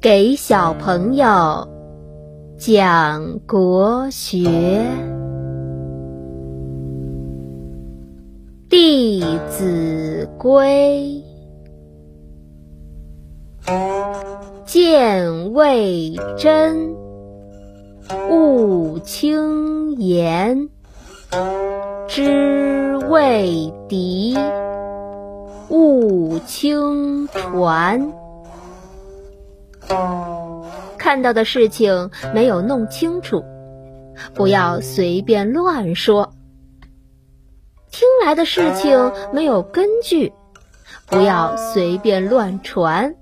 给小朋友讲国学《弟子规》：见未真，勿轻言；知未敌，勿轻传。看到的事情没有弄清楚，不要随便乱说；听来的事情没有根据，不要随便乱传。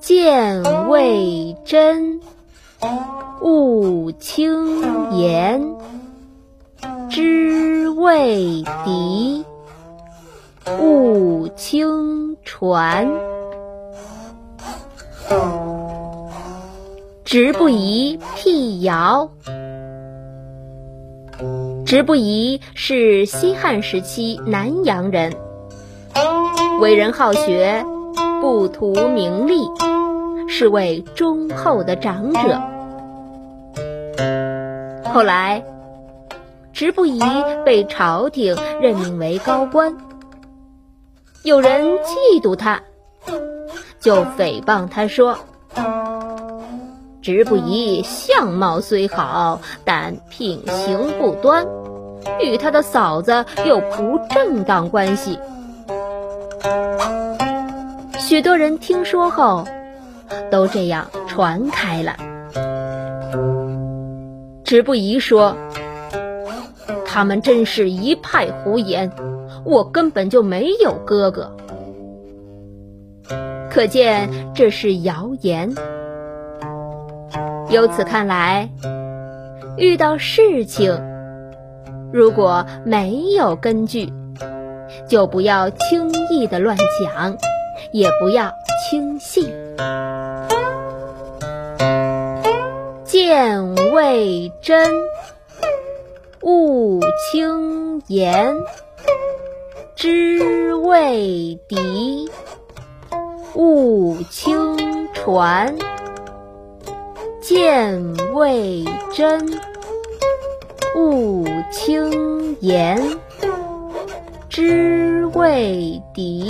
见未真，勿轻言；知未敌，勿轻传。直不疑辟谣。直不疑是西汉时期南阳人，为人好学，不图名利，是位忠厚的长者。后来，直不疑被朝廷任命为高官，有人嫉妒他。就诽谤他说：“直不疑相貌虽好，但品行不端，与他的嫂子有不正当关系。”许多人听说后，都这样传开了。直不疑说：“他们真是一派胡言，我根本就没有哥哥。”可见这是谣言。由此看来，遇到事情，如果没有根据，就不要轻易的乱讲，也不要轻信。见未真，勿轻言；知未敌。勿轻传，见未真；勿轻言，知未敌；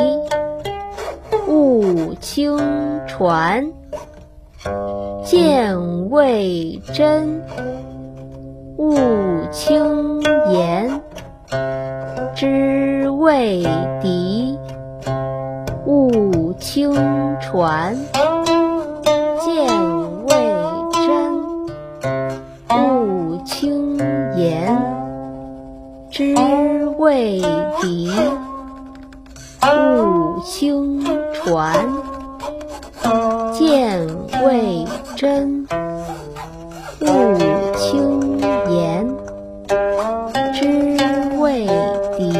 勿轻传，见未真；勿轻言，知未敌。勿轻传，知未敌。勿轻传，见未真；勿轻言，知未敌。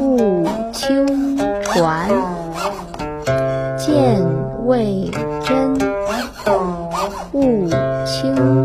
勿轻传见未真，勿轻。